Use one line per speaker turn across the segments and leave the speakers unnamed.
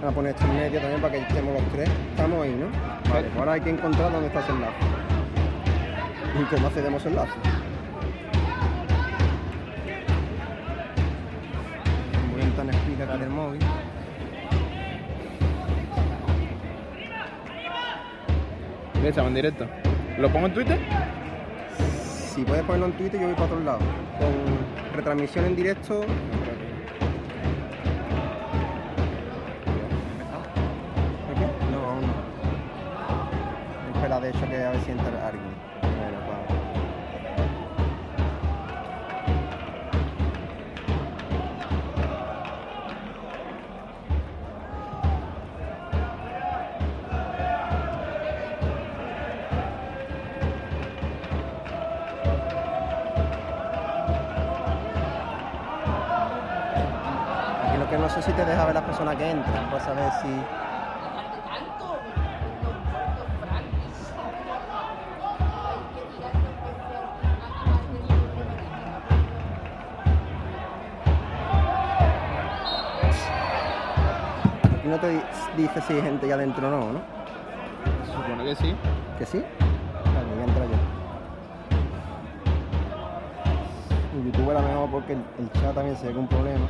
Voy a poner esto en medio también para que estemos los tres. Estamos ahí, ¿no? Vale, ahora hay que encontrar dónde está ese enlace. ¿Y cómo accedemos al enlace? Voy a en explica aquí del móvil.
Mira, estamos en directo. ¿Lo pongo en Twitter?
Si puedes ponerlo en Twitter, yo voy para otro lado. Con retransmisión en directo. De hecho, que a ver si entra alguien. Bueno, pues. Aquí lo que no sé si te deja ver las personas que entran, para saber si. No te di- dice si hay gente ya adentro o no, ¿no?
Supone que sí.
¿Que sí? Vale, voy a entrar yo. YouTube era mejor porque el, el chat también se ve con un problema.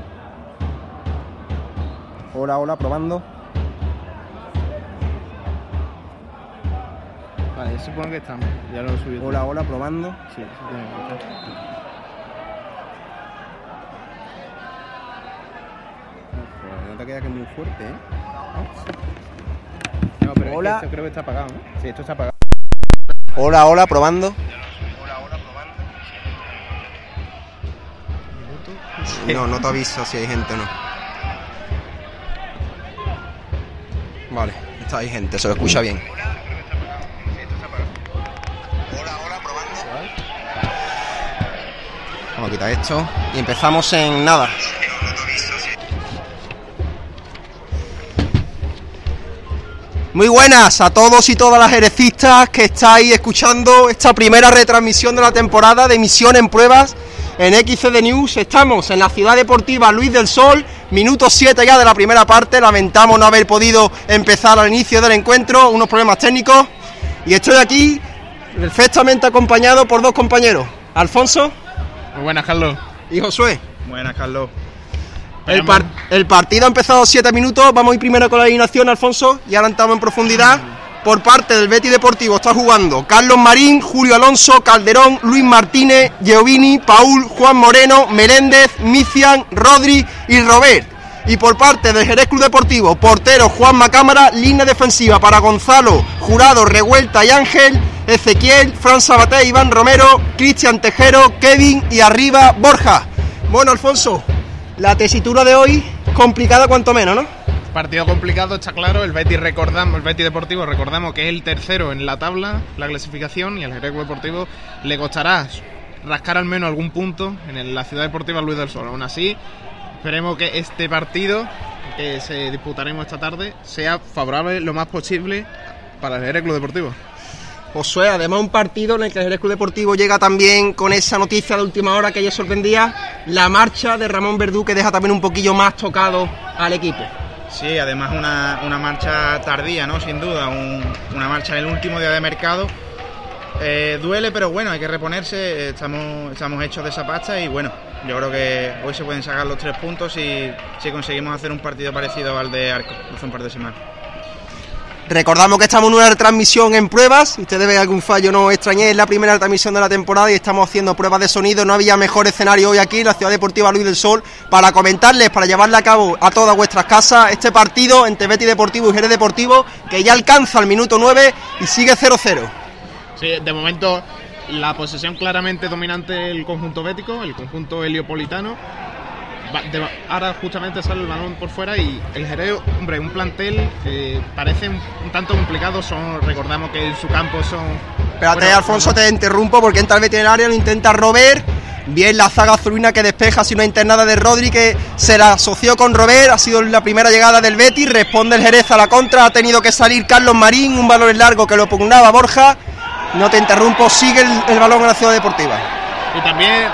Hola, hola, probando.
Vale, supone que estamos. Ya lo he subido.
Hola, hola, probando.
Sí, tiene que
te queda que es muy fuerte, ¿eh?
No, pero
Hola.
Es que esto creo que está apagado, ¿no? Sí, esto está apagado.
Hola, hola, probando. No, no te avisa si hay gente o no. Vale, está ahí gente, se lo escucha bien. Vamos a quitar esto y empezamos en nada. Muy buenas a todos y todas las herecistas que estáis escuchando esta primera retransmisión de la temporada de Misión en Pruebas en XCD News. Estamos en la ciudad deportiva Luis del Sol, minuto 7 ya de la primera parte. Lamentamos no haber podido empezar al inicio del encuentro, unos problemas técnicos. Y estoy aquí perfectamente acompañado por dos compañeros, Alfonso
Muy buenas, Carlos.
y Josué.
Buenas, Carlos.
El, par- el partido ha empezado 7 minutos. Vamos a ir primero con la alineación, Alfonso, y ahora entramos en profundidad. Por parte del Betty Deportivo está jugando Carlos Marín, Julio Alonso, Calderón, Luis Martínez, Giovini, Paul, Juan Moreno, Meléndez, Mician, Rodri y Robert. Y por parte del Jerez Club Deportivo, portero Juan Macámara, línea defensiva para Gonzalo, Jurado, Revuelta y Ángel, Ezequiel, Fran Sabaté, Iván Romero, Cristian Tejero, Kevin y arriba Borja. Bueno, Alfonso, la tesitura de hoy complicada cuanto menos, ¿no?
Partido complicado, está claro. El Betis recordamos, el Deportivo recordamos que es el tercero en la tabla, la clasificación, y al Club Deportivo le costará rascar al menos algún punto en la ciudad deportiva Luis del Sol. Aún así, esperemos que este partido que se disputaremos esta tarde sea favorable lo más posible para el Jerez Club Deportivo.
Josué, además un partido en el que el Club Deportivo llega también con esa noticia de última hora que ayer sorprendía, la marcha de Ramón Verdú que deja también un poquillo más tocado al equipo.
Sí, además una, una marcha tardía, ¿no? Sin duda, un- una marcha en el último día de mercado. Eh, duele, pero bueno, hay que reponerse, estamos, estamos hechos de esa pasta y bueno, yo creo que hoy se pueden sacar los tres puntos y si conseguimos hacer un partido parecido al de Arco hace un par de semanas.
Recordamos que estamos en una retransmisión en pruebas. Si ustedes ven algún fallo, no os extrañéis. Es la primera retransmisión de la temporada y estamos haciendo pruebas de sonido. No había mejor escenario hoy aquí en la Ciudad Deportiva Luis del Sol para comentarles, para llevarle a cabo a todas vuestras casas este partido entre Betis Deportivo y Jerez Deportivo que ya alcanza el minuto 9 y sigue 0-0.
Sí, de momento la posesión claramente dominante del conjunto bético, el conjunto heliopolitano. Ahora justamente sale el balón por fuera y el Jerez, hombre, un plantel que parece un, un tanto complicado. Son, recordamos que en su campo son.
Espérate,
bueno,
Alfonso, te interrumpo porque entra el veterinario, lo intenta Robert. Bien la zaga azulina que despeja si no hay internada de Rodri que se la asoció con Robert. Ha sido la primera llegada del Betis. Responde el Jerez a la contra. Ha tenido que salir Carlos Marín. Un balón largo que lo pugnaba Borja. No te interrumpo, sigue el, el balón en la ciudad deportiva.
Y también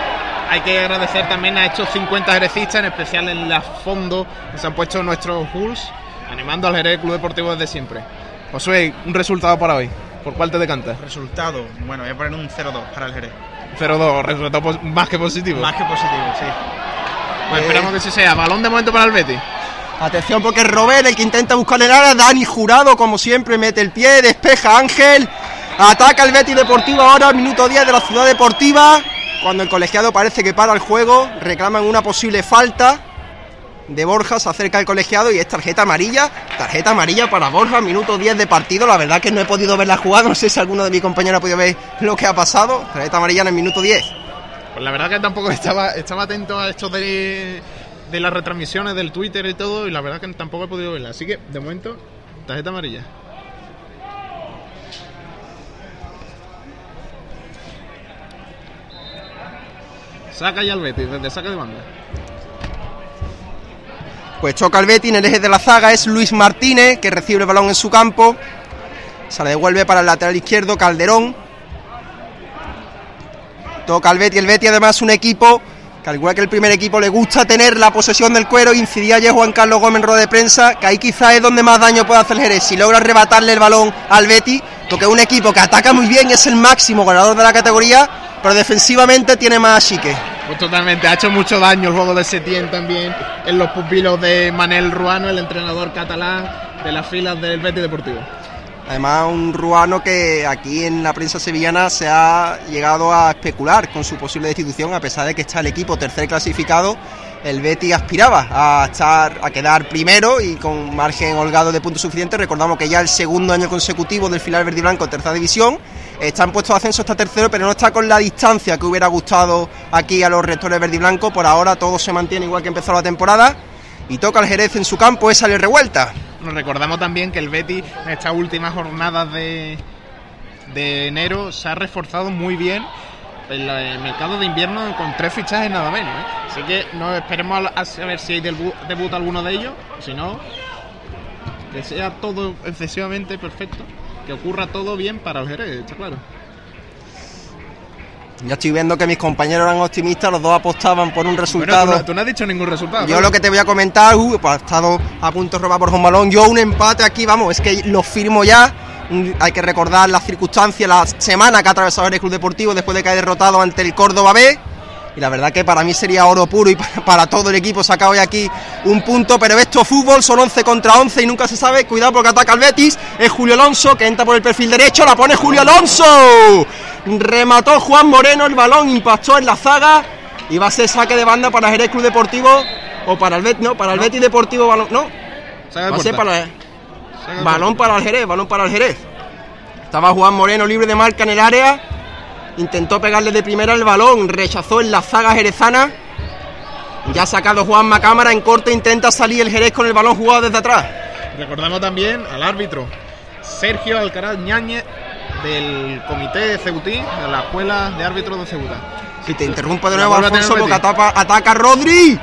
hay que agradecer también a estos 50 jerecistas, en especial en la fondo, que se han puesto nuestros Bulls, animando al Jerez Club Deportivo desde siempre. Josué, un resultado para hoy. ¿Por cuál te decantas?
Resultado, bueno, voy a poner un 0-2 para el Jerez.
0-2, resultado más que positivo.
Más que positivo, sí.
Pues esperamos que sí sea. Balón de momento para el Betis.
Atención porque es Robert el que intenta buscar el área. Dani Jurado, como siempre, mete el pie, despeja Ángel. Ataca el Betis Deportivo ahora, minuto 10 de la ciudad deportiva. Cuando el colegiado parece que para el juego, reclaman una posible falta de Borja. Se acerca el colegiado y es tarjeta amarilla. Tarjeta amarilla para Borja, minuto 10 de partido. La verdad que no he podido ver la jugada. No sé si alguno de mis compañeros ha podido ver lo que ha pasado. Tarjeta amarilla en el minuto 10.
Pues la verdad que tampoco estaba, estaba atento a esto de, de las retransmisiones del Twitter y todo, y la verdad que tampoco he podido verla. Así que, de momento, tarjeta amarilla. Saca ya el Betis, desde saque de banda.
Pues choca el Betis en el eje de la zaga, es Luis Martínez que recibe el balón en su campo. Se la devuelve para el lateral izquierdo Calderón. Toca el Betis, el Betis además un equipo que al igual que el primer equipo le gusta tener la posesión del cuero, incidía ayer Juan Carlos Gómez en de prensa, que ahí quizás es donde más daño puede hacer el Jerez, si logra arrebatarle el balón al Betis, porque es un equipo que ataca muy bien, es el máximo ganador de la categoría, pero defensivamente tiene más achique.
Pues totalmente, ha hecho mucho daño el juego de Setién también en los pupilos de Manel Ruano, el entrenador catalán de las filas del Betis Deportivo.
Además, un ruano que aquí en la prensa sevillana se ha llegado a especular con su posible destitución, a pesar de que está el equipo tercer clasificado. El Betis aspiraba a estar a quedar primero y con margen holgado de puntos suficientes. Recordamos que ya el segundo año consecutivo del final verde y blanco tercera división. Están puestos de ascenso hasta tercero, pero no está con la distancia que hubiera gustado aquí a los rectores verde y blanco. Por ahora todo se mantiene igual que empezó la temporada. Y toca el Jerez en su campo, es sale revuelta.
Nos recordamos también que el Betis en estas últimas jornadas de, de enero se ha reforzado muy bien en en el mercado de invierno con tres fichajes nada menos. ¿eh? Así que no esperemos a, ver si hay debu- debut alguno de ellos. Si no, que sea todo excesivamente perfecto. Que ocurra todo bien para el Jerez, está claro.
Ya estoy viendo que mis compañeros eran optimistas, los dos apostaban por un
Bueno,
resultado.
tú, no, tú no has dicho ningún resultado.
Yo
¿no?
lo que te voy a comentar, uh, pues ha estado a punto de robar por un balón. Yo un empate aquí, vamos, es que lo firmo ya. Hay que recordar las circunstancias, la semana que ha atravesado el Club Deportivo después de caer derrotado ante el Córdoba B. Y la verdad que para mí sería oro puro y para, para todo el equipo saca hoy aquí un punto. Pero esto es fútbol, son 11 contra 11 y nunca se sabe. Cuidado porque ataca el Betis. Es Julio Alonso que entra por el perfil derecho. La pone Julio Alonso. Remató Juan Moreno. El balón impactó en la zaga. Y va a ser saque de banda para Jerez Club Deportivo. O para el Betis, no, para el Betis Deportivo. Balón, no, va a ser para balón para el Jerez, balón para el Jerez. Estaba Juan Moreno libre de marca en el área. Intentó pegarle de primera el balón, rechazó en la zaga jerezana. Ya ha sacado Juan Macámara en corte, intenta salir el Jerez con el balón jugado desde atrás.
Recordamos también al árbitro Sergio Alcaraz Ñáñez del comité de Ceutí, de la escuela de árbitros de Ceuta.
Si te interrumpo de nuevo,
a
Alfonso, porque atapa- ataca Rodri.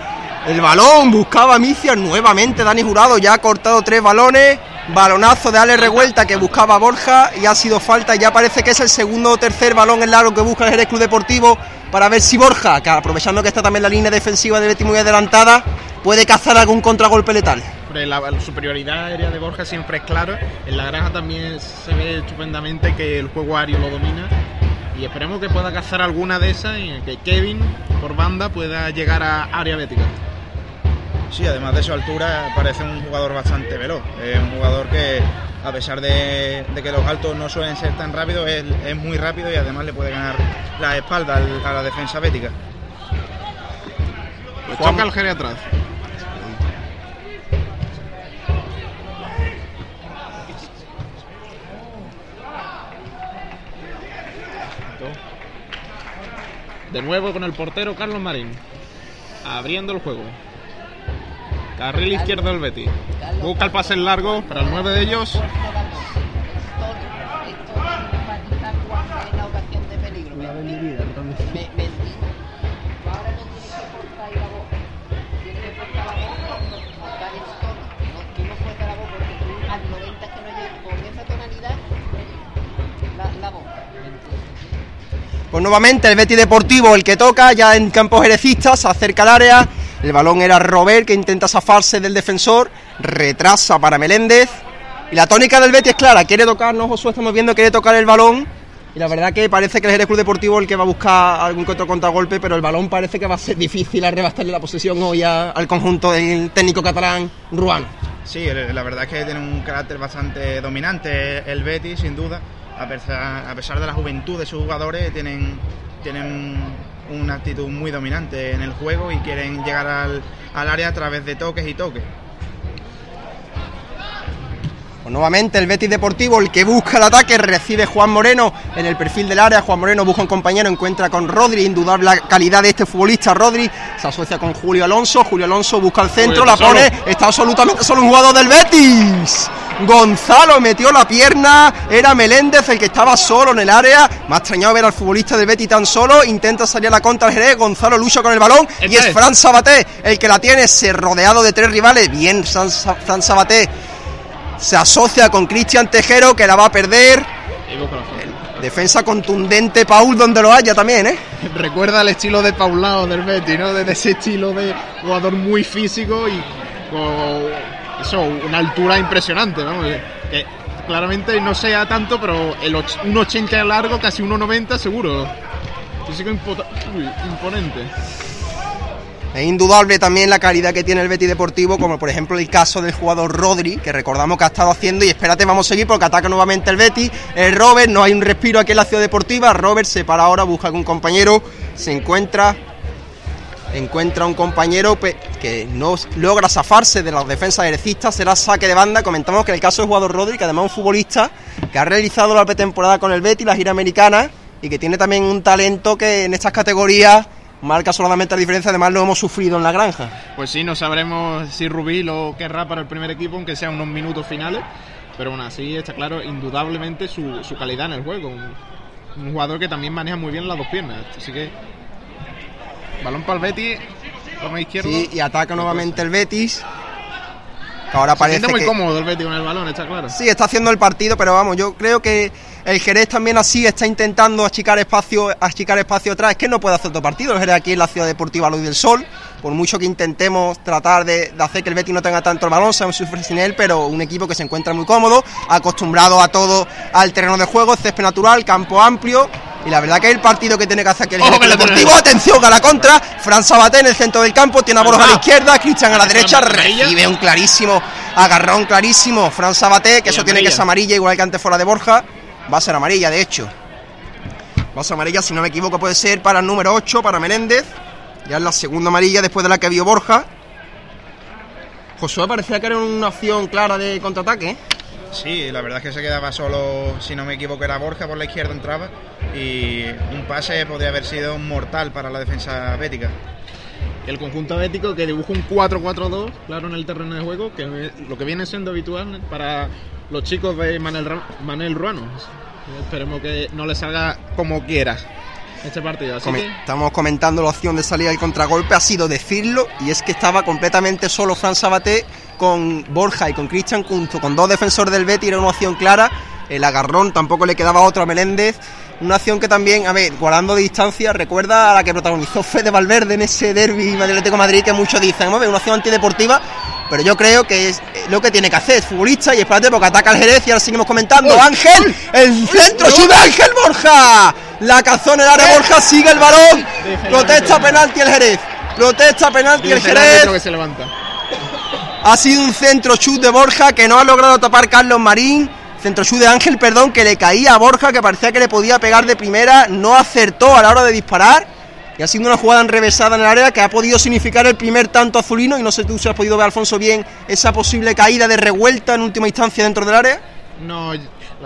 El balón, buscaba Micias nuevamente. Dani Jurado ya ha cortado tres balones. Balonazo de Ale Revuelta que buscaba Borja y ha sido falta. Ya parece que es el segundo o tercer balón en largo que busca el Jerez Club Deportivo para ver si Borja, aprovechando que está también la línea defensiva de Betis muy adelantada, puede cazar algún contragolpe letal.
La, la superioridad aérea de Borja siempre es clara. En la granja también se ve estupendamente que el juego aéreo lo domina. Y esperemos que pueda cazar alguna de esas y que Kevin, por banda, pueda llegar a área bética.
Sí, además de su altura parece un jugador bastante veloz. Es un jugador que a pesar de, de que los altos no suelen ser tan rápidos, es, es muy rápido y además le puede ganar la espalda al- a la defensa bética.
Pues
Juan-
choca el Jerez atrás. De nuevo con el portero Carlos Marín. Abriendo el juego. Carril izquierdo del Betis. Busca el pase largo para el 9 de ellos.
Pues nuevamente el Betis Deportivo el que toca, ya en campo jerecista, se acerca al área, El balón era Robert que intenta zafarse del defensor, retrasa para Meléndez. Y la tónica del Betis es clara, quiere tocar, no Josué, estamos viendo, quiere tocar el balón. Y la verdad que parece que el Jerez Club Deportivo el que va a buscar algún que otro contragolpe, pero el balón parece que va a ser difícil arrebatarle la posesión hoy a- al conjunto del técnico catalán Ruano.
Sí, el- la verdad es que tiene un carácter bastante dominante el Betis, sin duda. A pesar, a pesar de la juventud de sus jugadores, tienen, tienen una actitud muy dominante en el juego y quieren llegar al, al área a través de toques y toques.
Pues nuevamente el Betis Deportivo, el que busca el ataque, recibe Juan Moreno en el perfil del área. Juan Moreno busca un compañero, encuentra con Rodri, indudable la calidad de este futbolista. Rodri se asocia con Julio Alonso. Julio Alonso busca el centro, la pone,
solo.
está absolutamente solo un jugador del Betis. Gonzalo metió la pierna, era Meléndez el que estaba solo en el área. Me ha extrañado ver al futbolista del Betis tan solo. Intenta salir a la contra el Jerez. Gonzalo lucha con el balón y
Este
es. Fran Sabaté el que la tiene, se rodeado de tres rivales. Bien, Fran Sa- Fran Sabaté se asocia con Cristian Tejero que la va a perder. Defensa contundente, Paul, donde lo haya también, ¿eh?
Recuerda el estilo de Paulao del Betis, ¿no? De ese estilo de jugador muy físico y con eso, una altura impresionante. Que claramente no sea tanto, pero el un 80 largo, casi 1,90 seguro. Uy, imponente.
Es indudable también la calidad que tiene el Betis Deportivo, como por ejemplo el caso del jugador Rodri, que recordamos que ha estado haciendo, y espérate, vamos a seguir porque ataca nuevamente el Betis. El Robert, no hay un respiro aquí en la ciudad deportiva. Robert se para ahora, busca algún compañero, se encuentra. Encuentra un compañero que no logra zafarse de las defensas herecistas, será saque de banda. Comentamos que el caso del jugador Rodri, que además es un futbolista que ha realizado la pretemporada con el Betis, la gira americana, y que tiene también un talento que en estas categorías marca solamente la diferencia, además lo hemos sufrido en la granja.
Pues sí, no sabremos si Rubí lo querrá para el primer equipo, aunque sea unos minutos finales. Pero aún así está claro, indudablemente, su, su calidad en el juego. Un, un jugador que también maneja muy bien las dos piernas. Así que. Balón para el Betis.
Sí, y ataca nuevamente el Betis. Que ahora
Se
parece
muy
que
cómodo el Betis con el balón, está claro.
sí está haciendo el partido, pero vamos, yo creo que el Jerez también así está intentando achicar espacio, achicar espacio atrás. Es que no puede hacer otro partido. El Jerez aquí en la ciudad deportiva Luis del Sol. Por mucho que intentemos tratar de, de hacer que el Betis no tenga tanto el balón, sabemos sufrir sin él, pero un equipo que se encuentra muy cómodo, acostumbrado a todo al terreno de juego, césped natural, campo amplio. Y la verdad que es el partido que tiene que hacer aquí el
Ojo.
Deportivo. Atención a la contra. Fran Sabaté en el centro del campo, tiene a Borja a la
Ajá.
izquierda, Cristian a la derecha, recibe un clarísimo agarrón clarísimo. Fran Sabaté, que eso tiene que ser amarilla, igual que antes fuera de Borja. Va a ser amarilla, de hecho. Va a ser amarilla, si no me equivoco, puede ser para el número 8, para Menéndez. Ya es la segunda amarilla después de la que vio Borja. Josué parecía que era una opción clara de contraataque.
Sí, la verdad es que se quedaba solo, si no me equivoco, era Borja por la izquierda entraba y un pase podría haber sido mortal para la defensa bética.
El conjunto bético que dibuja un 4-4-2, claro, en el terreno de juego, que es lo que viene siendo habitual para los chicos de Manel, Manel Ruano. Esperemos que no le salga como quiera este partido. Así
Come-
que
Estamos comentando la opción de salida del contragolpe, ha sido decirlo, y es que estaba completamente solo Fran Sabaté con Borja y con Cristian junto con dos defensores del Betis, era una opción clara, el agarrón tampoco le quedaba otro a Meléndez, una acción que también, a ver, guardando distancia, recuerda a la que protagonizó Fede Valverde en ese derby Atlético Madrid que muchos dicen, "Hombre, una acción antideportiva, pero yo creo que es eh, lo que tiene que hacer, es futbolista, y espérate porque ataca al Jerez y ahora seguimos comentando, Ángel, el centro, sube Ángel Borja, la cazó en el área Borja, sigue el balón, protesta penalti el Jerez, protesta penalti el Jerez,
que se levanta.
Ha sido un centro chut de Borja que no ha logrado tapar Carlos Marín. Centro chut de Ángel, perdón, que le caía a Borja, que parecía que le podía pegar de primera. No acertó a la hora de disparar. Y ha sido una jugada enrevesada en el área que ha podido significar el primer tanto azulino. Y no sé tú si has podido ver, Alfonso, bien esa posible caída de revuelta en última instancia dentro del área.
No,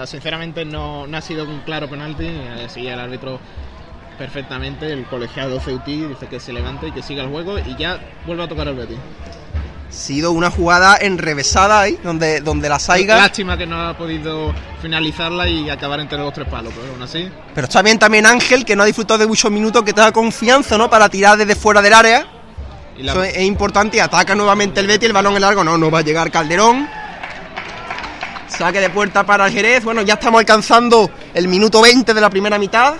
sinceramente no, no ha sido un claro penalti. Sí, el árbitro perfectamente, el colegiado Ceutí dice que se levante y que siga el juego y ya vuelve a tocar el Betis.
Ha sido una jugada enrevesada ahí, donde, donde la Saiga.
Lástima que no ha podido finalizarla y acabar entre los tres palos, pero aún así.
Pero está bien también Ángel, que no ha disfrutado de muchos minutos, que te da confianza, ¿no? Para tirar desde fuera del área.
Y la-
Eso es, es importante ataca nuevamente el Betis, el balón en largo, no, no va a llegar Calderón. Saque de puerta para el Jerez. Bueno, ya estamos alcanzando el minuto 20 de la primera mitad.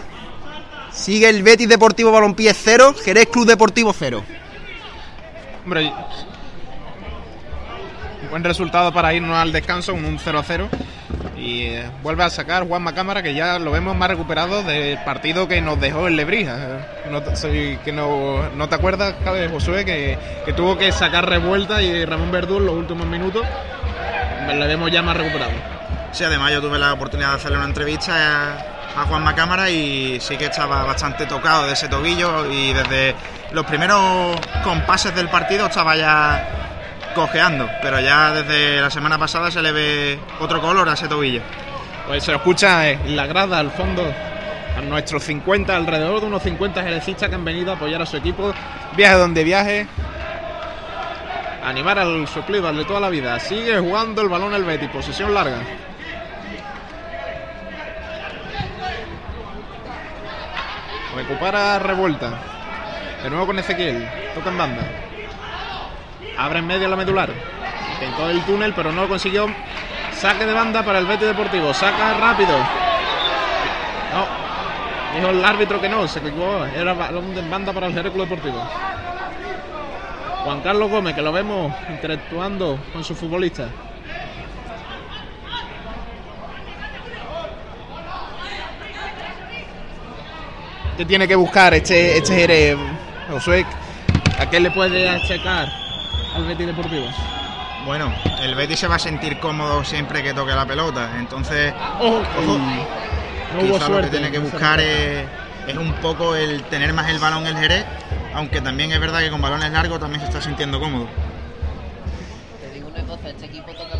Sigue el Betis Deportivo Balompié 0, Jerez Club Deportivo 0.
Hombre, buen resultado para irnos al descanso, un 0-0. Y eh, vuelve a sacar Juanma Cámara, que ya lo vemos más recuperado del partido que nos dejó el Lebrija. No, te- soy- que no, no te acuerdas, Javi, Josué, que, tuvo que sacar revuelta y Ramón Verdú en los últimos minutos. Le vemos ya más recuperado.
Sí, además yo tuve la oportunidad de hacerle una entrevista a, a Juanma Cámara y sí que estaba bastante tocado de ese tobillo y desde los primeros compases del partido estaba ya cojeando, pero ya desde la semana pasada se le ve otro color a ese tobillo.
Pues se escucha en la grada al fondo a nuestros 50, alrededor de unos 50 jerecistas que han venido a apoyar a su equipo, viaje donde viaje, animar al suplido, al de toda la vida. Sigue jugando el balón el Betis, posesión larga. Recupera revuelta. De nuevo con Ezequiel. Toca en banda. Abre en medio la medular. Intentó el túnel, pero no lo consiguió. Saque de banda para el Betis Deportivo. Saca rápido. No. Dijo el árbitro que no, se equivocó. Era balón de banda para el Club Deportivo. Juan Carlos Gómez, que lo vemos interactuando con sus futbolistas. ¿Qué tiene que buscar este, este Jerez, Josué? ¿A qué le puede achacar al Betis Deportivo?
Bueno, el Betis se va a sentir cómodo siempre que toque la pelota, entonces
Ojo. No
lo que tiene que buscar es, es un poco el tener más el balón el Jerez, aunque también es verdad que con balones largos también se está sintiendo cómodo.
Te digo una cosa, este equipo toca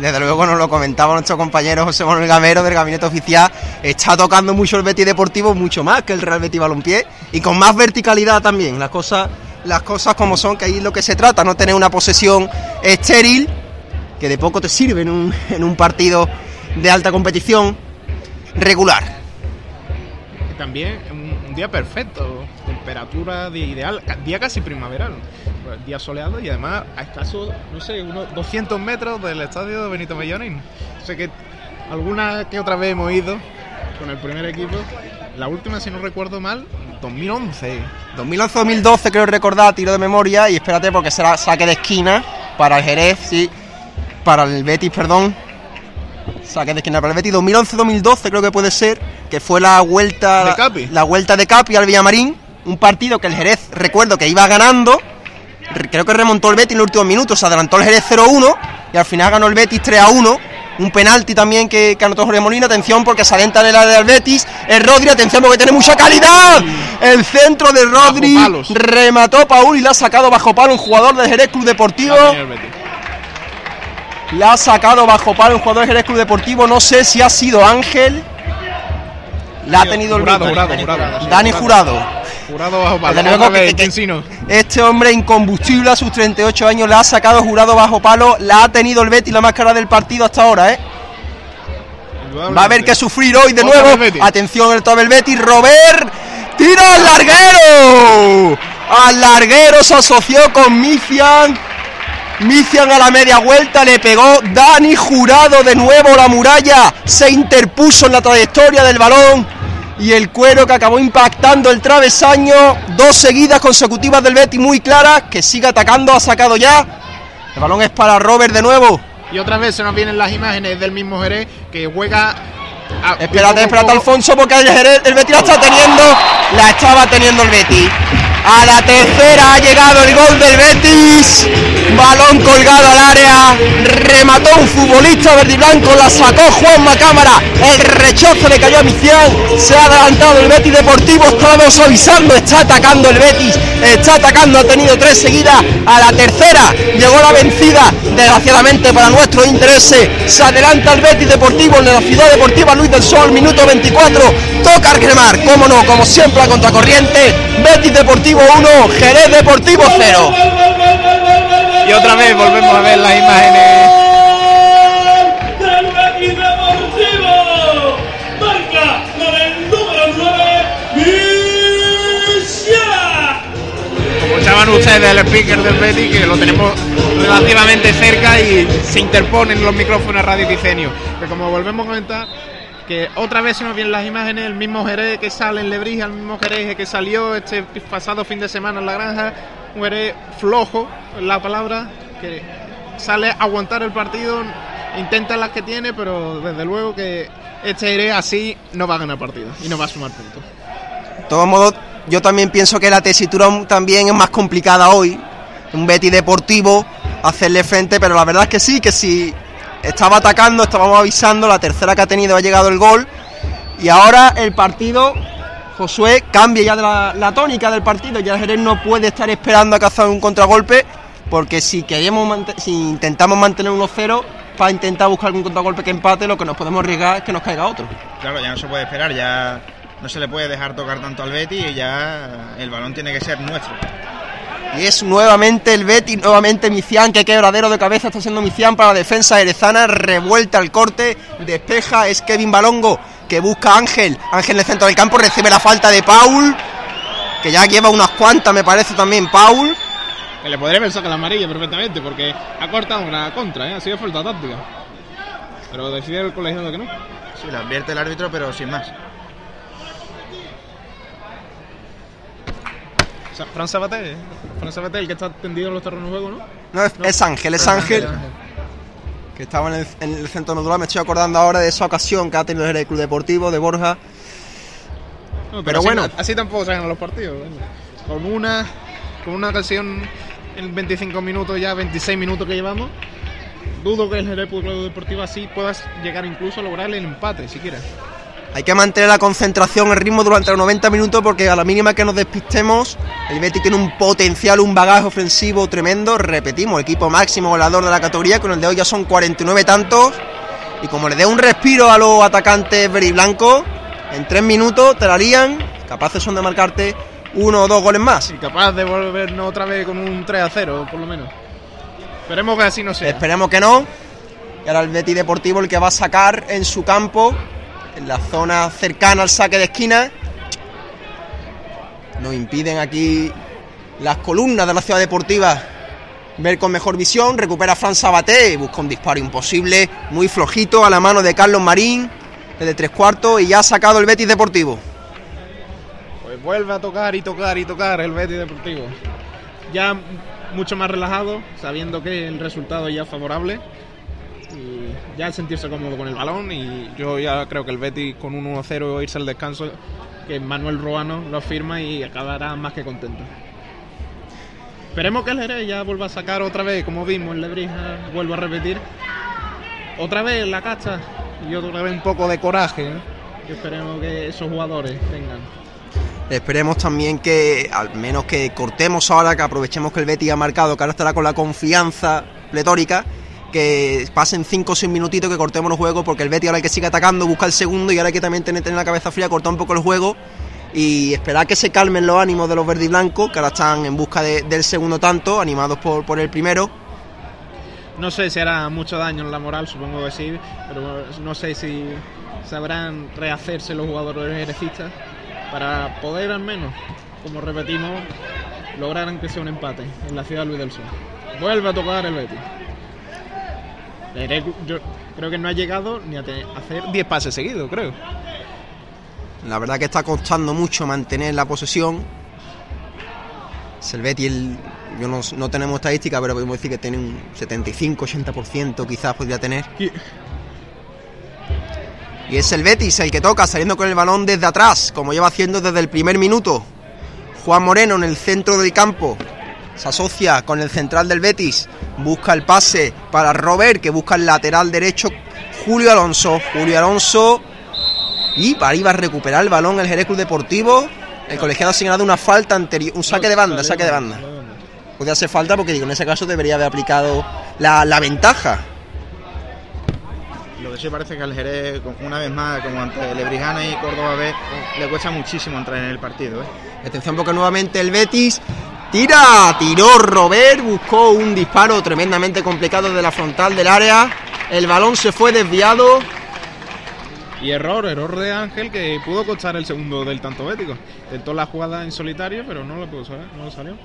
Desde luego nos lo comentaba nuestro compañero José Manuel Gamero del Gabinete Oficial. Está tocando mucho el Betis Deportivo, mucho más que el Real Betis Balompié. Y con más verticalidad también. Las cosas, las cosas como son, que ahí es lo que se trata, no tener una posesión estéril, que de poco te sirve en un, en un partido de alta competición regular.
También un día perfecto, temperatura de ideal, día casi primaveral, Pues, día soleado y además a escaso, no sé, unos 200 metros del estadio de Benito Mellonín. Sé que alguna que otra vez hemos ido con el primer equipo, la última, si no recuerdo mal, 2011.
2011-2012 creo recordar, tiro de memoria, y espérate porque será saque de esquina para el Jerez, sí, para el Betis, perdón. Saque de esquina para el Betis, 2011-2012 creo que puede ser, que fue la vuelta
De Capi.
la vuelta de Capi al Villamarín, un partido que el Jerez, recuerdo que iba ganando, re- creo que remontó el Betis en los últimos minutos, se adelantó el Jerez 0-1 y al final ganó el Betis 3-1. Un penalti también que, que anotó Jorge Molina, atención porque se alenta en el área del Betis. El Rodri, atención porque tiene mucha calidad. El centro de Rodri remató Paul y la ha sacado bajo palo un jugador del Jerez Club Deportivo.
La
ha sacado bajo palo un jugador del Jerez Club Deportivo. No sé si ha sido Ángel. La ha tenido el
jurado,
Dani
jurado.
Jurado,
bajo palo.
Desde luego
Otra
que- que-. Este hombre incombustible a sus 38 años la ha sacado jurado bajo palo. La ha tenido el Betis la máscara del partido hasta ahora, ¿eh? Va a haber que sufrir hoy de nuevo. Atención el Tobel Betis. Robert. Tira al larguero. Al larguero se asoció con Mician. Mician a la media vuelta le pegó Dani Jurado de nuevo la muralla. Se interpuso en la trayectoria del balón. Y el cuero que acabó impactando el travesaño. Dos seguidas consecutivas del Betis muy claras. Que sigue atacando. Ha sacado ya. El balón es para Robert de nuevo.
Y otra vez se nos vienen las imágenes del mismo Jerez que juega. A-
Espérate, espérate. Alfonso, porque el, el Betis la está teniendo. La estaba teniendo el Betis. A la tercera ha llegado el gol del Betis. Balón colgado al área. Remató un futbolista verde y blanco. La sacó Juanma Cámara. El rechazo le cayó a Micián. Se ha adelantado el Betis Deportivo. Estamos avisando. Está atacando el Betis. Está atacando. Ha tenido tres seguidas. A la tercera llegó la vencida. Desgraciadamente para nuestros intereses. Se adelanta el Betis Deportivo en la ciudad deportiva Luis del Sol. Minuto 24. Toca cremar. Cómo no, como siempre a contracorriente. Betis Deportivo 1. Jerez Deportivo 0.
Y otra vez volvemos a ver las imágenes.
del Betis Deportivo. Marca con el número 9, Michela.
Como escuchaban ustedes el speaker del Betis, que lo tenemos relativamente cerca y se interponen los micrófonos a Radio Quicenio. Que como volvemos a comentar, otra vez se nos vienen las imágenes, el mismo Jerez que sale en Lebrija, el mismo Jerez que salió este pasado fin de semana en la granja, un Jerez flojo, la palabra, que sale a aguantar el partido, intenta las que tiene, pero desde luego que este Jerez así no va a ganar partido y no va a sumar puntos.
De todos modos, yo también pienso que la tesitura también es más complicada hoy. Un Betty deportivo, hacerle frente, pero la verdad es que sí, que si estaba atacando, estábamos avisando, la tercera que ha tenido ha llegado el gol. Y ahora el partido, Josué, cambia ya de la, tónica del partido. Ya Jerez no puede estar esperando a cazar un contragolpe, porque si, queremos si intentamos mantener 1-0, para intentar buscar algún contragolpe que empate, lo que nos podemos arriesgar es que nos caiga otro.
Claro, ya no se puede esperar, ya no se le puede dejar tocar tanto al Betty y ya el balón tiene que ser nuestro.
Y es nuevamente el Betty, nuevamente Micián, que quebradero de cabeza está siendo Micián para la defensa erezana, revuelta al corte, despeja, es Kevin Balongo, que busca a Ángel, Ángel en el centro del campo, recibe la falta de Paul, que ya lleva unas cuantas me parece también Paul,
Que le podría haber sacado la amarilla perfectamente, porque ha cortado una contra, ¿eh? ha sido falta táctica. Pero decide el colegiado que no.
Sí, le advierte el árbitro, pero sin más.
O sea, Fran Sabaté, ¿eh? Fran Sabaté, el que está tendido en los terrenos de juego, ¿no?
no, es, es Ángel, es Ángel, que estaba en el, en el centro natural, me estoy acordando ahora de esa ocasión que ha tenido el Club Deportivo de Borja,
No,
Pero
así,
bueno.
Así tampoco se ganan los partidos. Con una, con una ocasión en 25 minutos, ya 26 minutos que llevamos, dudo que el Jerez Club Deportivo así puedas llegar incluso a lograr el empate, siquiera.
Hay que mantener la concentración, el ritmo durante los 90 minutos porque a la mínima que nos despistemos, el Betis tiene un potencial, un bagaje ofensivo tremendo. Repetimos, equipo máximo goleador de la categoría, con el de hoy ya son 49 tantos. Y como le dé un respiro a los atacantes blanco, en 3 minutos te la capaces son de marcarte uno o dos goles más.
Y capaz de volvernos otra vez con un 3 a 0, por lo menos. Esperemos que así no sea.
Esperemos que no. Y ahora el Betis Deportivo el que va a sacar en su campo, en la zona cercana al saque de esquina. Nos impiden aquí las columnas de la ciudad deportiva ver con mejor visión. Recupera Fran Sabaté, busca un disparo imposible, muy flojito a la mano de Carlos Marín, desde tres cuartos, y ya ha sacado el Betis Deportivo.
Pues vuelve a tocar y tocar y tocar el Betis Deportivo. Ya mucho más relajado, sabiendo que el resultado ya es favorable. Y ya sentirse cómodo con el balón. Y yo ya creo que el Betis con un 1-0 irse al descanso, que Manuel Ruano lo firma y acabará más que contento. Esperemos que el Jerez ya vuelva a sacar otra vez, como vimos en Lebrija, vuelvo a repetir. Otra vez la cacha y otra vez un poco de coraje. ¿eh? Esperemos que esos jugadores tengan.
Esperemos también que al menos que cortemos ahora, que aprovechemos que el Betis ha marcado, que ahora estará con la confianza pletórica, que pasen 5 o 6 minutitos que cortemos los juegos, porque el Betis ahora hay que sigue atacando, busca el segundo y ahora hay que también tener, tener la cabeza fría, cortar un poco el juego y esperar que se calmen los ánimos de los verdes y blancos, que ahora están en busca de- del segundo tanto, animados por, por el primero.
No sé si hará mucho daño en la moral, supongo que sí, pero no sé si sabrán rehacerse los jugadores jerecistas para poder al menos, como repetimos, lograr aunque sea un empate en la ciudad de Luis del Sur. Vuelve a tocar el Betis. Yo creo que no ha llegado ni a hacer 10 pases seguidos, creo.
La verdad que está costando mucho mantener la posesión. Selvetti, el, yo no, no tenemos estadística, pero podemos decir que tiene un 75-80% quizás podría tener. Y es el Betis el que toca, saliendo con el balón desde atrás, como lleva haciendo desde el primer minuto. Juan Moreno en el centro del campo. Se asocia con el central del Betis. Busca el pase para Robert, que busca el lateral derecho. Julio Alonso. Julio Alonso. Y para ahí va a recuperar el balón el Jerez Club Deportivo. El colegiado ha señalado una falta anterior. Un saque de banda, saque de banda. Podría hacer falta porque digo, en ese caso debería haber aplicado la, la ventaja.
Lo que sí parece que al Jerez, una vez más, como ante Lebrijana y Córdoba B, le cuesta muchísimo entrar en el partido. ¿eh?
Atención porque nuevamente el Betis tira, tiró Robert, buscó un disparo tremendamente complicado de la frontal del área. El balón se fue desviado.
Y error, error de Ángel que pudo costar el segundo del tanto bético. Intentó la jugada en solitario, pero no lo pudo saber, no lo salió.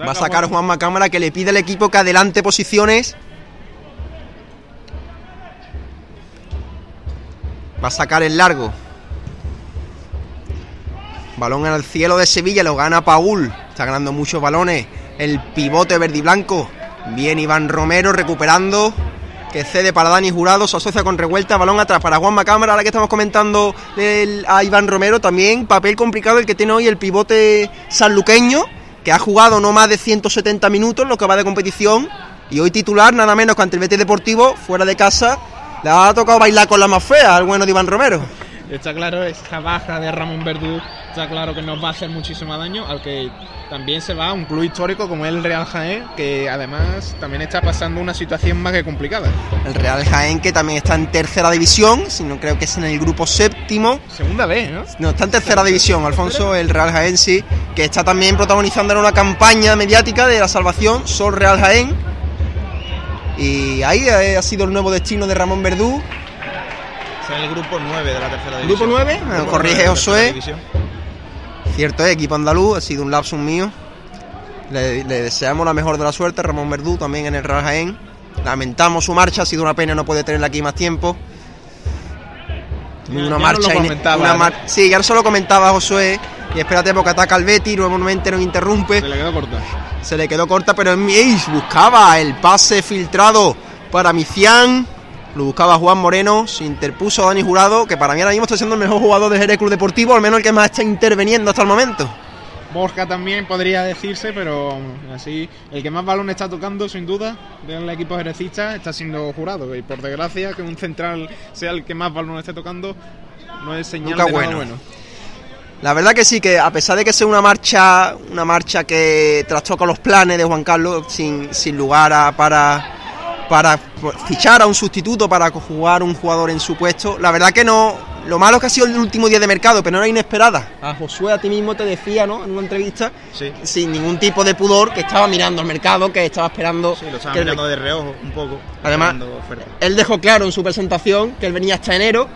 Va a sacar Juanma Cámara que le pide al equipo que adelante posiciones. Va a sacar el largo. Balón al cielo de Sevilla, lo gana Paul. Está ganando muchos balones. El pivote verde y blanco. Bien Iván Romero recuperando. Que cede para Dani Jurado. Se asocia con revuelta. Balón atrás para Juanma Cámara. Ahora que estamos comentando el- a Iván Romero. También papel complicado el que tiene hoy el pivote sanluqueño. Que ha jugado no más de 170 minutos lo que va de competición. Y hoy titular nada menos que ante el Betis Deportivo. Fuera de casa. Le ha tocado bailar con la más fea al bueno de Iván Romero.
Está claro, esta baja de Ramón Verdú está claro que nos va a hacer muchísimo daño, al que también se va a un club histórico como el Real Jaén, que además también está pasando una situación más que complicada.
El Real Jaén que también está en tercera división, si no creo que es en el grupo séptimo.
Segunda vez, ¿no?
No, está en tercera división, Alfonso, el Real Jaén sí, que está también protagonizando una campaña mediática de la salvación, Sol Real Jaén. Y ahí eh, ha sido el nuevo destino de Ramón Verdú.
Está en el grupo 9 de la tercera división.
¿Grupo nueve? Me
Grupo
corrige
nueve de la
Josué. Cierto es, equipo andaluz, ha sido un lapsus mío. Le, le deseamos la mejor de la suerte, Ramón Verdú también en el Real Jaén. Lamentamos su marcha, ha sido una pena no poder tenerla aquí más tiempo. Una
ya
marcha
lo
una
¿no?
mar- Sí, ya solo comentaba Josué. Y espérate porque ataca al Betis, nuevamente nos interrumpe.
Se le quedó corta.
Se le quedó corta, pero en Ace buscaba el pase filtrado para Micián. Lo buscaba Juan Moreno, se interpuso Dani Jurado, que para mí ahora mismo está siendo el mejor jugador de Jerez Club Deportivo, al menos el que más está interviniendo hasta el momento.
Borja también podría decirse, pero así el que más balón está tocando, sin duda, del equipo jerecista está siendo jurado. Y por desgracia, que un central sea el que más balón esté tocando, no es señal
Nunca
de nada
bueno.
bueno.
La verdad que sí, que a pesar de que sea una marcha, una marcha que trastoca los planes de Juan Carlos, sin, sin lugar a, para, para fichar a un sustituto, para jugar un jugador en su puesto, la verdad que no, lo malo es que ha sido el último día de mercado, pero no era inesperada. A Josué a ti mismo te decía, ¿no? En una entrevista,
Sí.
sin ningún tipo de pudor, que estaba mirando el mercado, que estaba esperando.
Sí, lo estaba
que el-
mirando de reojo un poco.
Además- él dejó claro en su presentación que él venía hasta enero.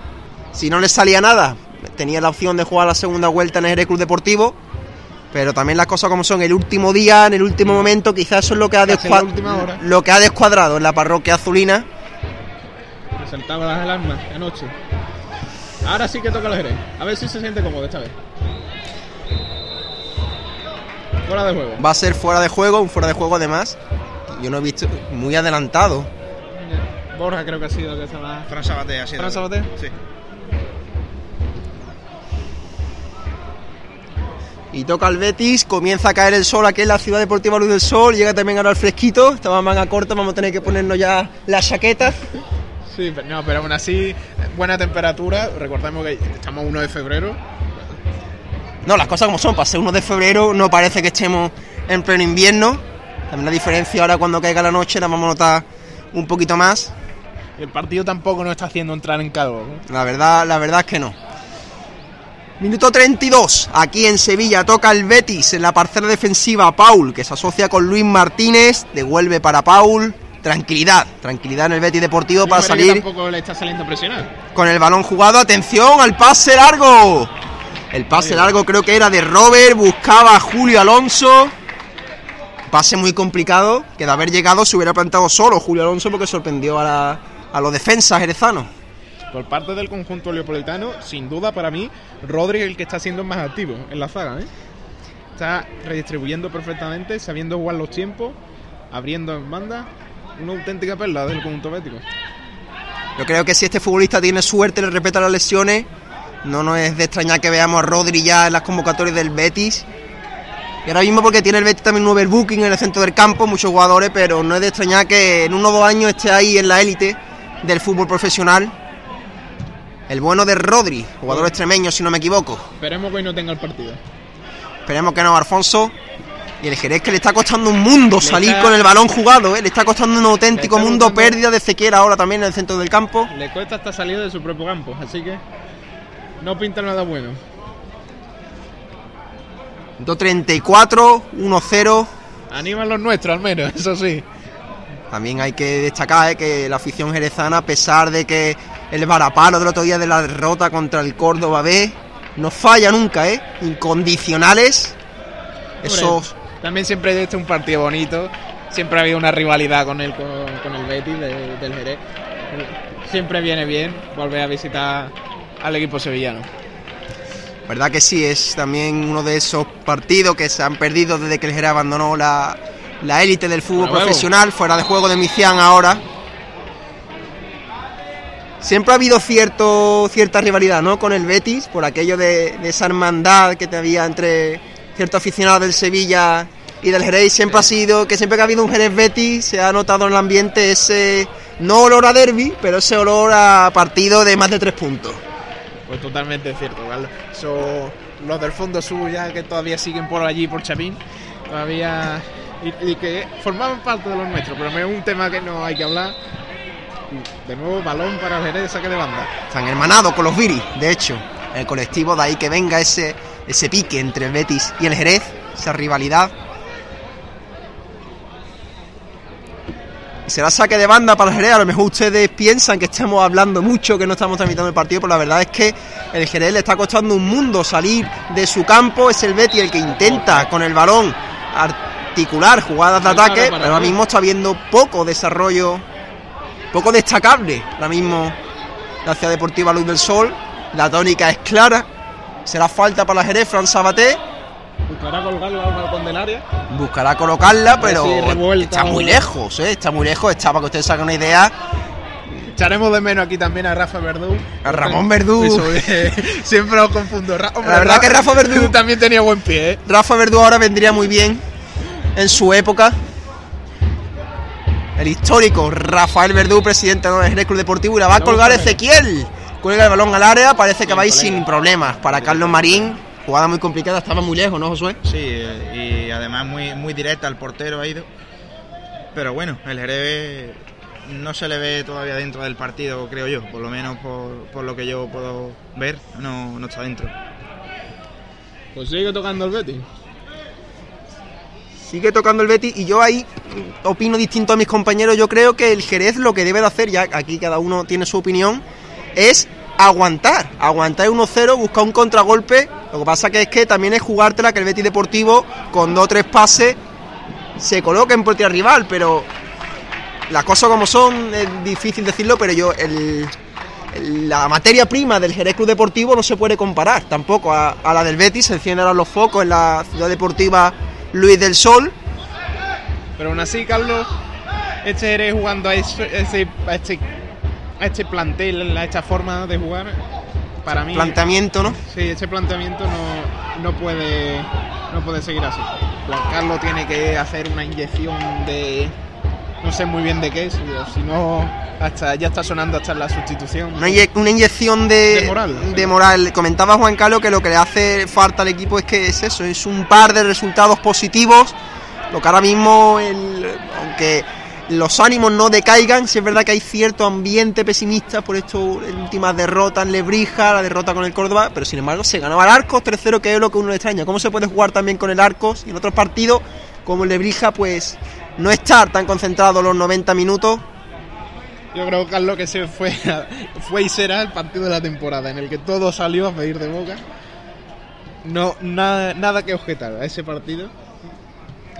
Si no le salía nada, tenía la opción de jugar la segunda vuelta en el Club Deportivo. Pero también las cosas como son, el último día, en el último momento, quizás eso es lo que ha, descua- lo que ha descuadrado en la parroquia azulina.
Me saltaba las alarmas anoche. Ahora sí que toca los Jerez. A ver si se siente cómodo esta vez. Fuera de juego.
Va a ser fuera de juego, un fuera de juego además. Yo no he visto muy adelantado.
Borja creo que ha sido el que estaba.
Fran Sabaté ha sido.
¿Fran Sabaté?
Sí.
Y toca el Betis, comienza a caer el sol aquí en la ciudad deportiva Luz del Sol, llega también ahora el fresquito, estaba manga corta, vamos a tener que ponernos ya las chaquetas.
Sí, pero, no, pero aún así, buena temperatura. Recordemos que estamos 1 de febrero.
No, las cosas como son, para ser 1 de febrero no parece que estemos en pleno invierno. También la diferencia ahora cuando caiga la noche la vamos a notar un poquito más.
El partido tampoco nos está haciendo entrar en calor. ¿no?
La verdad, la verdad es que no. Minuto 32, aquí en Sevilla toca el Betis en la parcela defensiva Paul, que se asocia con Luis Martínez, devuelve para Paul. Tranquilidad, tranquilidad en el Betis Deportivo para salir
Tampoco le está saliendo presionar.
con el balón jugado. Atención al pase largo. El pase largo creo que era de Robert, buscaba a Julio Alonso. Pase muy complicado, que de haber llegado se hubiera plantado solo Julio Alonso porque sorprendió a, la- a los defensas jerezanos.
Por parte del conjunto leopolitano, sin duda para mí, Rodri es el que está siendo más activo en la zaga. ¿eh? Está redistribuyendo perfectamente, sabiendo jugar los tiempos, abriendo en banda. Una auténtica perla del conjunto bético.
Yo creo que si este futbolista tiene suerte, le respeta las lesiones, no nos es de extrañar que veamos a Rodri ya en las convocatorias del Betis. Y ahora mismo porque tiene el Betis también un overbooking en el centro del campo, muchos jugadores, pero no es de extrañar que en uno o dos años esté ahí en la élite del fútbol profesional. El bueno de Rodri, jugador extremeño si no me equivoco.
Esperemos que hoy no tenga el partido.
Esperemos que no, Alfonso. Y el Jerez que le está costando un mundo salir
está-
con el balón jugado, ¿eh? le está costando un auténtico mundo, pérdida de Ezequiel ahora también en el centro del campo.
Le cuesta hasta salir de su propio campo, así que no pinta nada bueno.
2.34, 1-0.
Animan los nuestros al menos, eso sí.
También hay que destacar eh, que la afición jerezana, a pesar de que el varapalo del otro día de la derrota contra el Córdoba B, no falla nunca, ¿eh? Incondicionales. Esos.
También siempre este es un partido bonito. Siempre ha habido una rivalidad con el, con, con el Betis de- del Jerez. Siempre viene bien volver a visitar al equipo sevillano.
Verdad que sí, es también uno de esos partidos que se han perdido desde que el Jerez abandonó la, la élite del fútbol profesional, fuera de juego de Micián ahora. Siempre ha habido cierto, cierta rivalidad ¿no? con el Betis, por aquello de, de esa hermandad que te había entre ciertos aficionados del Sevilla y del Jerez. Siempre ha sido que siempre que ha habido un Jerez Betis se ha notado en el ambiente ese, no olor a derby, pero ese olor a partido de más de tres puntos.
Pues totalmente cierto, ¿vale? So, los del fondo sur ya que todavía siguen por allí, por Chapín, todavía... Y, y que formaban parte de los nuestros, pero es un tema que no hay que hablar. De nuevo, balón para el Jerez de saque de banda.
Están hermanados con los Viris, de hecho. El colectivo, de ahí que venga ese, ese pique entre el Betis y el Jerez, esa rivalidad. Y será saque de banda para el Jerez. A lo mejor ustedes piensan que estamos hablando mucho, que no estamos tramitando el partido, pero la verdad es que el Jerez le está costando un mundo salir de su campo. Es el Betis el que intenta con el balón articular jugadas de ataque, pero ahora mismo está viendo poco desarrollo poco destacable ahora mismo la ciudad deportiva Luz del Sol. La tónica es clara. Será falta para la Jerez, Fran Sabaté.
Buscará colgarla al balcón del área.
Buscará colocarla, pero
Sí,
está muy lejos, ¿eh? Está muy lejos. Está para que ustedes hagan una idea.
Echaremos de menos aquí también a Rafa Verdú.
A Ramón Verdú.
Eso, eh, siempre lo confundo. Ra- hombre,
La verdad
Ra-
que Rafa Verdú-
también tenía buen pie, ¿eh?
Rafa Verdú ahora vendría muy bien en su época. El histórico Rafael Verdú, presidente del Jerez Club Deportivo, y la va a colgar Ezequiel. Cuelga el balón al área, parece que va a ir sin problemas. Para Carlos Marín, jugada muy complicada, estaba muy lejos, ¿no, Josué?
Sí, y además muy, muy directa al portero ha ido. Pero bueno, el Jerez no se le ve todavía dentro del partido, creo yo. Por lo menos por, por lo que yo puedo ver, no, no está dentro.
Pues sigue tocando el Betis.
Sigue tocando el Betis y yo ahí opino distinto a mis compañeros. Yo creo que el Jerez lo que debe de hacer, ya aquí cada uno tiene su opinión, es aguantar. Aguantar 1-0, buscar un contragolpe. Lo que pasa que es que también es jugártela que el Betis Deportivo con dos o tres pases se coloque en portería rival, pero las cosas como son, es difícil decirlo, pero yo la materia prima del Jerez Club Deportivo no se puede comparar tampoco a, a la del Betis. Se encienden ahora los focos en la ciudad deportiva Luis del Sol.
Pero aún así, Carlos, este Jerez jugando a, ese- ese- a este, a este plantel, a esta forma de jugar, para mí.
Planteamiento, ¿no?
Sí, ese planteamiento no, no puede no puede seguir así. Juan Carlos tiene que hacer una inyección de no sé muy bien de qué, si, si no hasta ya está sonando hasta la sustitución.
Una, inye- una inyección de,
De moral.
de moral. Comentaba Juan Carlos que lo que le hace falta al equipo es que es eso, es un par de resultados positivos. Lo que ahora mismo, el- aunque los ánimos no decaigan, sí es verdad que hay cierto ambiente pesimista por esto, últimas derrotas en Lebrija, la derrota con el Córdoba, pero sin embargo se ganaba el Arcos 3-0, que es lo que uno le extraña. ¿Cómo se puede jugar también con el Arcos y en otros partidos, como el Lebrija, pues no estar tan concentrado los 90 minutos?
Yo creo, Carlos, que ese fue, fue y será el partido de la temporada en el que todo salió a pedir de boca. No, nada, nada que objetar a ese partido.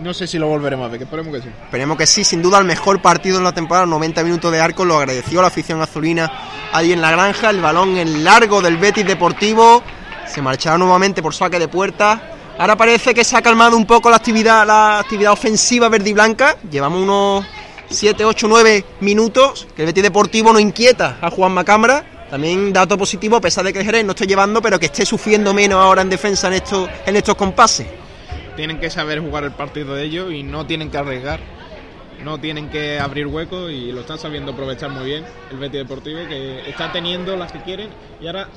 No sé si lo volveremos a ver, que esperemos que sí.
Esperemos que sí, sin duda el mejor partido en la temporada, 90 minutos de arco, lo agradeció la afición azulina ahí en la granja, el balón en largo del Betis Deportivo, se marchará nuevamente por saque de puerta. Ahora parece que se ha calmado un poco la actividad, la actividad ofensiva verde y blanca. Llevamos unos 7, 8, 9 minutos que el Betis Deportivo no inquieta a Juan Macambra. También dato positivo, a pesar de que el Jerez no esté llevando, pero que esté sufriendo menos ahora en defensa en estos, en estos compases.
Tienen que saber jugar el partido de ellos y no tienen que arriesgar. No tienen que abrir huecos y lo están sabiendo aprovechar muy bien el Betis Deportivo, que está teniendo las que quieren y ahora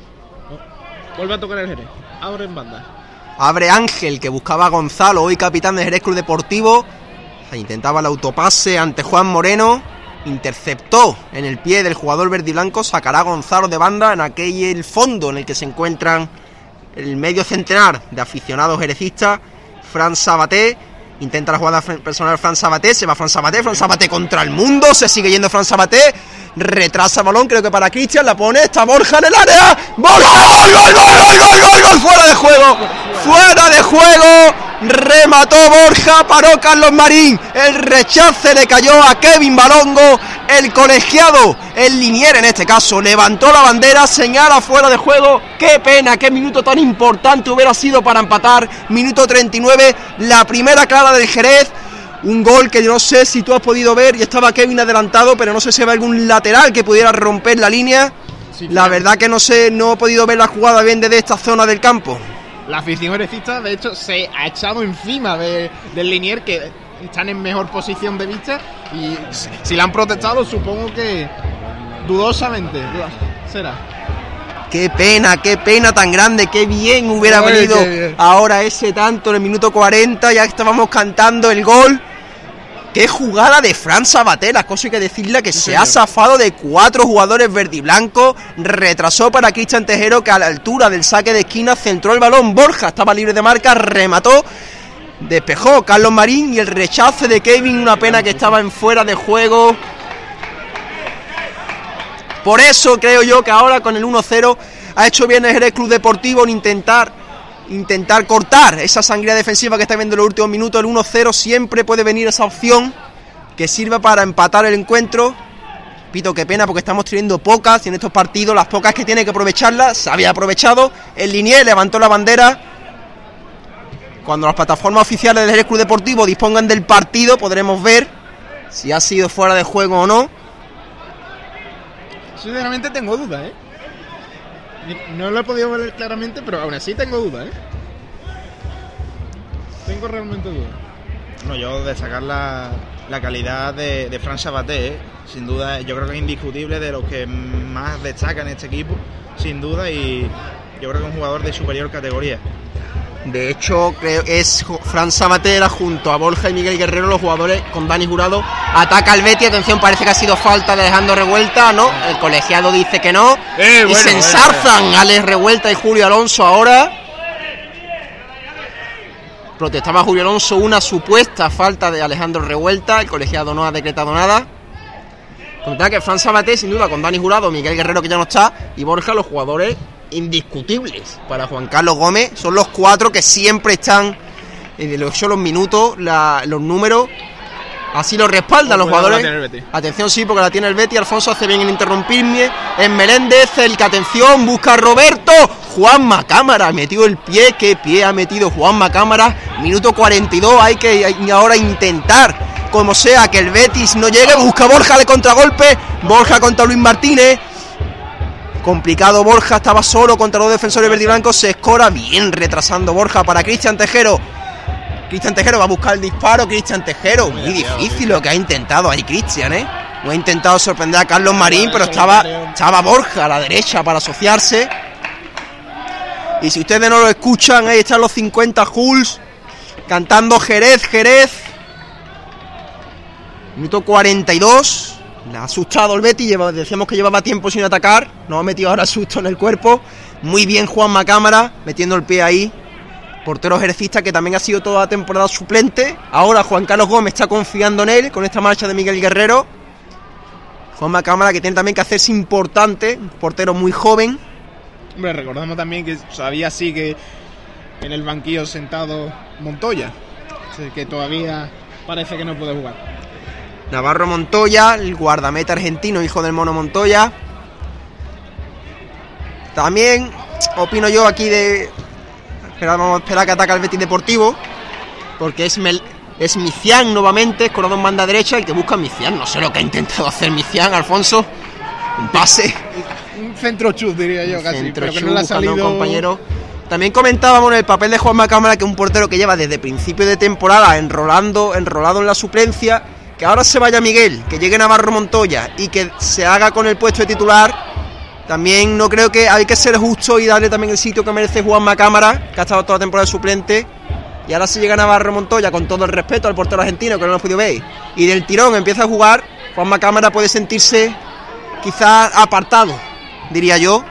oh, vuelve a tocar el Jerez. Abre en banda.
Abre Ángel, que buscaba a Gonzalo, hoy capitán de Jerez Club Deportivo. Intentaba el autopase ante Juan Moreno. Interceptó en el pie del jugador verde y blanco. Sacará a Gonzalo de banda en aquel el fondo en el que se encuentran el medio centenar de aficionados jerecistas. Fran Sabaté. Intenta la jugada personal Fran Sabaté, se va Fran Sabaté, Fran Sabaté contra el mundo, se sigue yendo Fran Sabaté, retrasa balón, creo que para Cristian, la pone, está Borja en el área, ¡Gol, gol, gol, gol, gol, gol, fuera de juego, fuera de juego, remató Borja, paró Carlos Marín, el rechace le cayó a Kevin Balongo, el colegiado, el linier en este caso, levantó la bandera, señala fuera de juego, qué pena, qué minuto tan importante hubiera sido para empatar, minuto 39, la primera clara del Jerez, un gol que yo no sé si tú has podido ver y estaba Kevin adelantado, pero no sé si ve algún lateral que pudiera romper la línea. La verdad que no sé, no he podido ver la jugada bien desde esta zona del campo.
La afición jerecista, de hecho, se ha echado encima de- del Linier, que están en mejor posición de vista. Y si- si la han protestado, supongo que dudosamente será.
Qué pena, qué pena tan grande, qué bien hubiera venido
qué bien.
ahora ese tanto en el minuto 40, ya estábamos cantando el gol. Qué jugada de Fran Sabater, las cosas hay que decirle que se ha zafado de cuatro jugadores verde y blanco, retrasó para Cristian Tejero que a la altura del saque de esquina centró el balón, Borja estaba libre de marca, remató, despejó Carlos Marín y el rechace de Kevin, una pena que estaba en fuera de juego. Por eso creo yo que ahora con el 1-0 ha hecho bien el Jerez Club Deportivo en intentar intentar cortar esa sangría defensiva que está viendo en los últimos minutos. El 1-0 siempre puede venir esa opción que sirva para empatar el encuentro. Pito, qué pena porque estamos teniendo pocas y en estos partidos las pocas que tiene que aprovecharlas se había aprovechado. El Linier levantó la bandera. Cuando las plataformas oficiales del Club Deportivo dispongan del partido podremos ver si ha sido fuera de juego o no.
Sinceramente tengo dudas, ¿eh? No lo he podido ver claramente, pero aún así tengo dudas, ¿eh? Tengo realmente dudas.
Bueno, yo destacar la, la calidad de, de Fran Sabaté, ¿eh? sin duda, yo creo que es indiscutible de los que más destacan este equipo, sin duda, y yo creo que es un jugador de superior categoría.
De hecho, creo es Fran Sabatera junto a Borja y Miguel Guerrero, los jugadores con Dani Jurado. Ataca al Betty, atención, parece que ha sido falta de Alejandro Revuelta, ¿no? El colegiado dice que no.
Eh,
y se
bueno,
ensarzan Alex Revuelta y Julio Alonso ahora. Protestaba Julio Alonso una supuesta falta de Alejandro Revuelta, el colegiado no ha decretado nada. Comentar que Fran Sabaté, sin duda, con Dani Jurado, Miguel Guerrero que ya no está, y Borja, los jugadores indiscutibles para Juan Carlos Gómez. Son los cuatro que siempre están, de los, son los minutos, la- los números. Así lo respaldan los jugadores. Atención, sí, porque la tiene el Betty. Alfonso hace bien en interrumpirme. En Meléndez, el que atención, busca a Roberto. Juanma Cámara, metido el pie. ¿Qué pie ha metido Juanma Cámara? Minuto 42. Hay que hay- ahora intentar, como sea, que el Betis no llegue. Busca Borja de contragolpe. Borja contra Luis Martínez. Complicado Borja, estaba solo contra los defensores verde y blancos. Se escora bien retrasando Borja para Cristian Tejero. Cristian Tejero va a buscar el disparo. Cristian Tejero, muy difícil lo que ha intentado ahí Cristian, ¿eh? No ha intentado sorprender a Carlos Marín, pero estaba, estaba Borja a la derecha para asociarse. Y si ustedes no lo escuchan, ahí están los 50 Hulls cantando Jerez, Jerez. Minuto 42. Le ha asustado el Betty. decíamos que llevaba tiempo sin atacar. Nos ha metido ahora susto en el cuerpo. Muy bien Juanma Cámara, metiendo el pie ahí. Portero jerecista que también ha sido toda la temporada suplente. Ahora Juan Carlos Gómez está confiando en él con esta marcha de Miguel Guerrero. Juanma Cámara que tiene también que hacerse importante. Portero muy joven.
Hombre, recordamos también que todavía sigue en el banquillo sentado Montoya, que todavía parece que no puede jugar.
Navarro Montoya, el guardameta argentino, hijo del mono Montoya. También opino yo aquí de. Espera, vamos a esperar que ataque el Betis Deportivo. Porque es, Mel- es Micián nuevamente, escorado en banda derecha, el que busca a Micián. No sé lo que ha intentado hacer Micián, Alfonso. Un pase.
Un centro chus, diría yo, casi,
Centro
pero que
Chu,
no le ha
buscando a un
salido...
compañero. También comentábamos en el papel de Juanma Cámara que un portero que lleva desde principio de temporada enrolando, enrolado en la suplencia, que ahora se vaya Miguel, que llegue Navarro Montoya y que se haga con el puesto de titular. También no creo que hay que ser justo y darle también el sitio que merece Juanma Cámara, que ha estado toda la temporada suplente. Y ahora si llega Navarro Montoya, con todo el respeto al portero argentino, que no lo hemos podido ver, y del tirón empieza a jugar, Juanma Cámara puede sentirse quizás apartado, diría yo,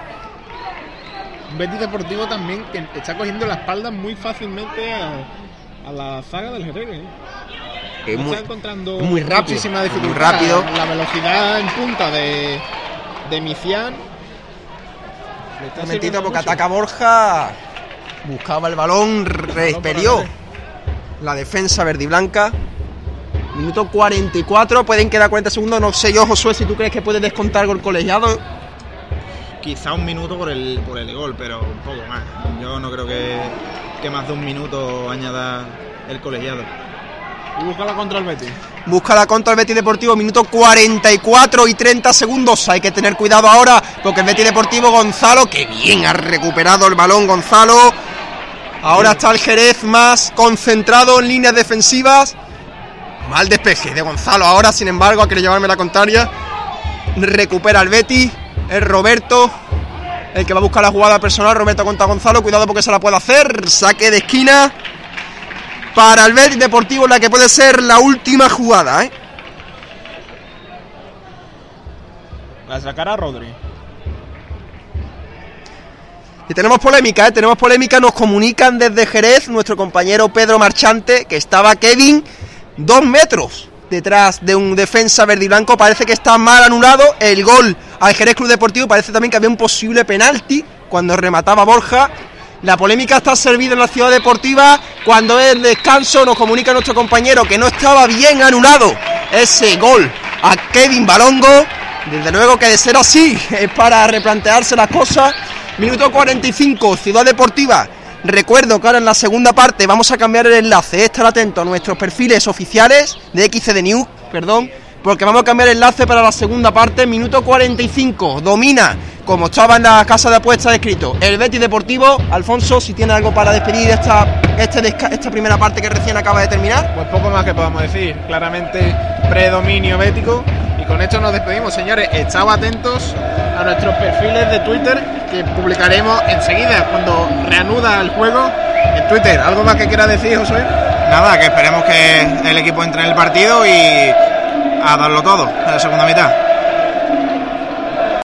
Un Betis Deportivo también que está cogiendo la espalda muy fácilmente a, la zaga del Jerez. ¿eh?
Es
No
muy-
está encontrando
es muy rápido,
muchísima
muy
dificultad.
rápido.
La velocidad en punta de, de Micián. le está
Un momentito porque
mucho.
ataca Borja. Buscaba el balón, repelió. la defensa verde y blanca. Minuto 44, pueden quedar 40 segundos. No sé yo, Josué, si tú crees que puedes descontar gol colegiado.
Quizá un minuto por el, por el gol, pero un poco más. Yo no creo que, que más de un minuto añada el colegiado.
Y búscala contra el Betis.
Busca la contra el Betis Deportivo, minuto 44 y 30 segundos. Hay que tener cuidado ahora porque el Betis Deportivo Gonzalo, que bien ha recuperado el balón Gonzalo. Ahora está el Jerez más concentrado en líneas defensivas. Mal despeje de Gonzalo ahora, sin embargo, a querer llevarme la contraria. Recupera el Betis. Es Roberto el que va a buscar la jugada personal. Roberto contra Gonzalo. Cuidado porque se la puede hacer. Saque de esquina para el Betis Deportivo, la que puede ser la última jugada. ¿eh?
La sacará Rodri.
Y tenemos polémica, ¿eh? tenemos polémica, nos comunican desde Jerez nuestro compañero Pedro Marchante que estaba Kevin dos metros detrás de un defensa verde y blanco, parece que está mal anulado el gol al Jerez Club Deportivo, parece también que había un posible penalti cuando remataba Borja. La polémica está servida en la ciudad deportiva cuando el descanso nos comunica nuestro compañero que no estaba bien anulado ese gol a Kevin Balongo. Desde luego que de ser así es para replantearse las cosas. Minuto 45, Ciudad Deportiva. Recuerdo que ahora en la segunda parte vamos a cambiar el enlace. Estar atento a nuestros perfiles oficiales de XCD News, perdón, porque vamos a cambiar el enlace para la segunda parte. Minuto 45, domina, como estaba en la casa de apuestas escrito, el Betis Deportivo. Alfonso, si tiene algo para despedir esta, este esta primera parte que recién acaba de terminar.
Pues poco más que podamos decir. Claramente predominio bético. Y con esto nos despedimos, señores. Estad atentos a nuestros perfiles de Twitter que publicaremos enseguida cuando reanuda el juego en Twitter. ¿Algo más que quiera decir, Josué?
Nada, que esperemos que el equipo entre en el partido y a darlo todo en la segunda mitad.